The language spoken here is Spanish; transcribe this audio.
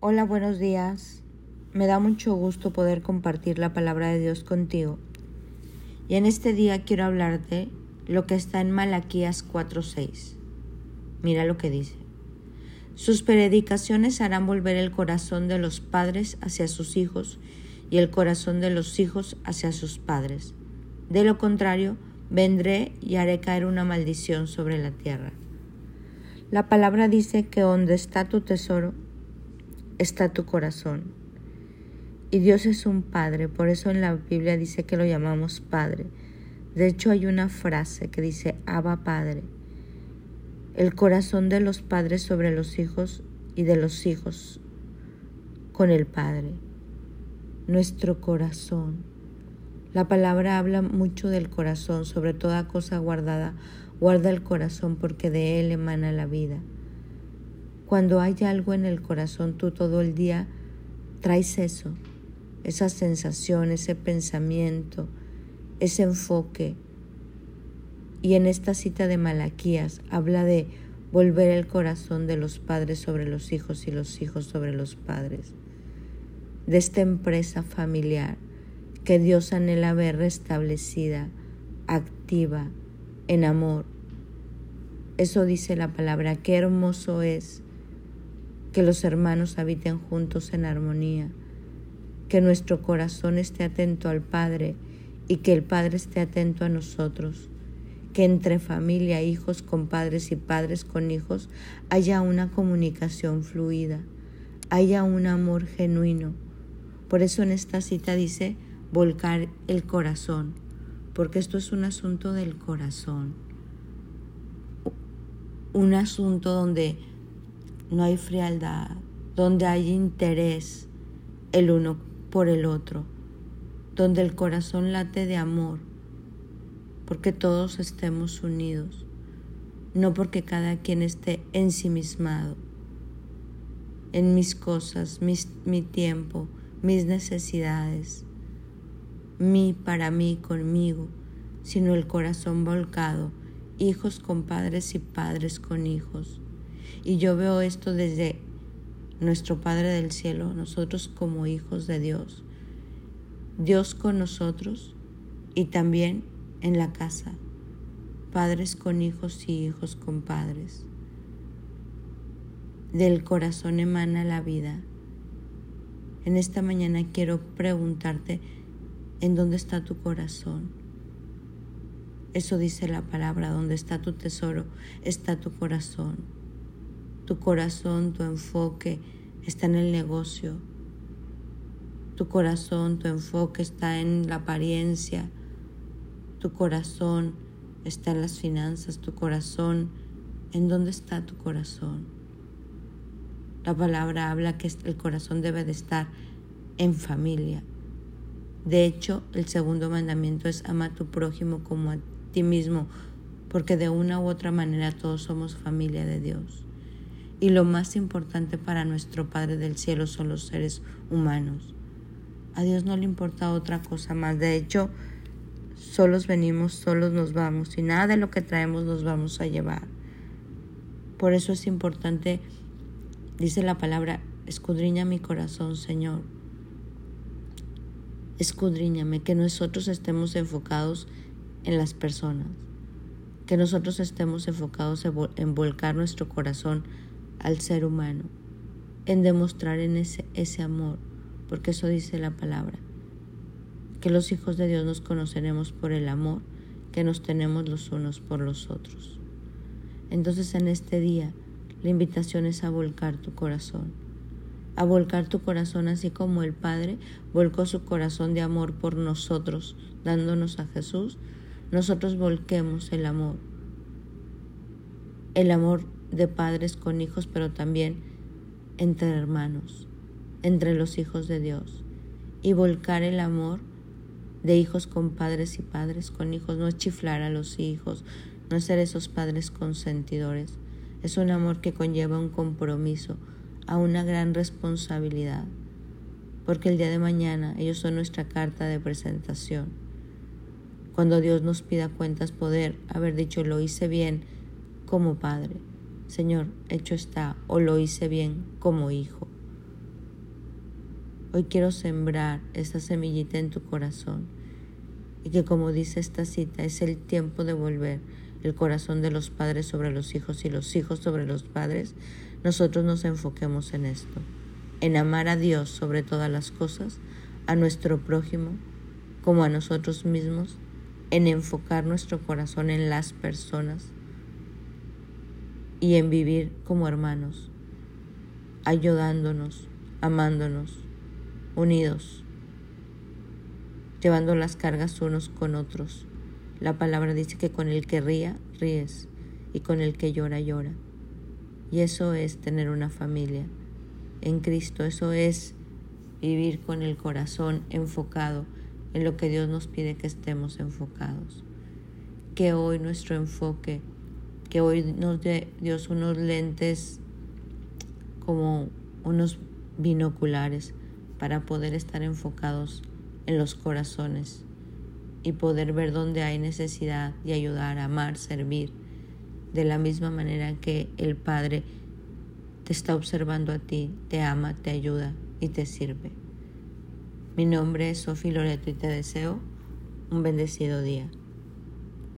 Hola, buenos días. Me da mucho gusto poder compartir la palabra de Dios contigo. Y en este día quiero hablarte lo que está en Malaquías 4:6. Mira lo que dice. Sus predicaciones harán volver el corazón de los padres hacia sus hijos y el corazón de los hijos hacia sus padres. De lo contrario, vendré y haré caer una maldición sobre la tierra. La palabra dice que donde está tu tesoro, está tu corazón. Y Dios es un Padre, por eso en la Biblia dice que lo llamamos Padre. De hecho hay una frase que dice, Abba Padre. El corazón de los padres sobre los hijos y de los hijos con el Padre. Nuestro corazón. La palabra habla mucho del corazón, sobre toda cosa guardada. Guarda el corazón porque de él emana la vida. Cuando hay algo en el corazón, tú todo el día traes eso, esa sensación, ese pensamiento, ese enfoque. Y en esta cita de Malaquías habla de volver el corazón de los padres sobre los hijos y los hijos sobre los padres, de esta empresa familiar que Dios anhela ver restablecida, activa, en amor. Eso dice la palabra, qué hermoso es que los hermanos habiten juntos en armonía, que nuestro corazón esté atento al Padre y que el Padre esté atento a nosotros, que entre familia, hijos con padres y padres con hijos haya una comunicación fluida, haya un amor genuino. Por eso en esta cita dice volcar el corazón, porque esto es un asunto del corazón, un asunto donde no hay frialdad, donde hay interés el uno por el otro, donde el corazón late de amor, porque todos estemos unidos, no porque cada quien esté ensimismado en mis cosas, mi tiempo, mis necesidades, mi para mí conmigo, sino el corazón volcado, hijos con padres y padres con hijos y yo veo esto desde nuestro Padre del Cielo, nosotros como hijos de Dios, Dios con nosotros y también en la casa, padres con hijos y hijos con padres. Del corazón emana la vida. En esta mañana quiero preguntarte, ¿en dónde está tu corazón? Eso dice la palabra, donde está tu tesoro, está tu corazón tu corazón, tu enfoque está en el negocio. Tu corazón, tu enfoque está en la apariencia. Tu corazón está en las finanzas. Tu corazón, ¿en dónde está tu corazón? La palabra habla que el corazón debe de estar en familia. De hecho, el segundo mandamiento es ama a tu prójimo como a ti mismo, porque de una u otra manera todos somos familia de Dios y lo más importante para nuestro Padre del Cielo son los seres humanos. A Dios no le importa otra cosa más. De hecho, solos venimos, solos nos vamos y nada de lo que traemos nos vamos a llevar. Por eso es importante, dice la palabra, escudriña mi corazón, Señor. Escudriñame, que nosotros estemos enfocados en las personas, que nosotros estemos enfocados en volcar nuestro corazón al ser humano, en demostrar en ese, ese amor, porque eso dice la palabra, que los hijos de Dios nos conoceremos por el amor que nos tenemos los unos por los otros. Entonces en este día la invitación es a volcar tu corazón, a volcar tu corazón así como el Padre volcó su corazón de amor por nosotros, dándonos a Jesús, nosotros volquemos el amor, el amor de padres con hijos, pero también entre hermanos, entre los hijos de Dios. Y volcar el amor de hijos con padres y padres con hijos, no es chiflar a los hijos, no ser esos padres consentidores. Es un amor que conlleva un compromiso, a una gran responsabilidad, porque el día de mañana ellos son nuestra carta de presentación. Cuando Dios nos pida cuentas, poder haber dicho lo hice bien como padre Señor, hecho está, o lo hice bien como hijo. Hoy quiero sembrar esta semillita en tu corazón y que como dice esta cita, es el tiempo de volver el corazón de los padres sobre los hijos y los hijos sobre los padres, nosotros nos enfoquemos en esto, en amar a Dios sobre todas las cosas, a nuestro prójimo como a nosotros mismos, en enfocar nuestro corazón en las personas y en vivir como hermanos, ayudándonos, amándonos, unidos, llevando las cargas unos con otros. La palabra dice que con el que ría, ríes, y con el que llora, llora. Y eso es tener una familia en Cristo, eso es vivir con el corazón enfocado en lo que Dios nos pide que estemos enfocados. Que hoy nuestro enfoque, que hoy nos dé Dios unos lentes como unos binoculares para poder estar enfocados en los corazones y poder ver dónde hay necesidad de ayudar, amar, servir, de la misma manera que el Padre te está observando a ti, te ama, te ayuda y te sirve. Mi nombre es Sofía Loreto y te deseo un bendecido día.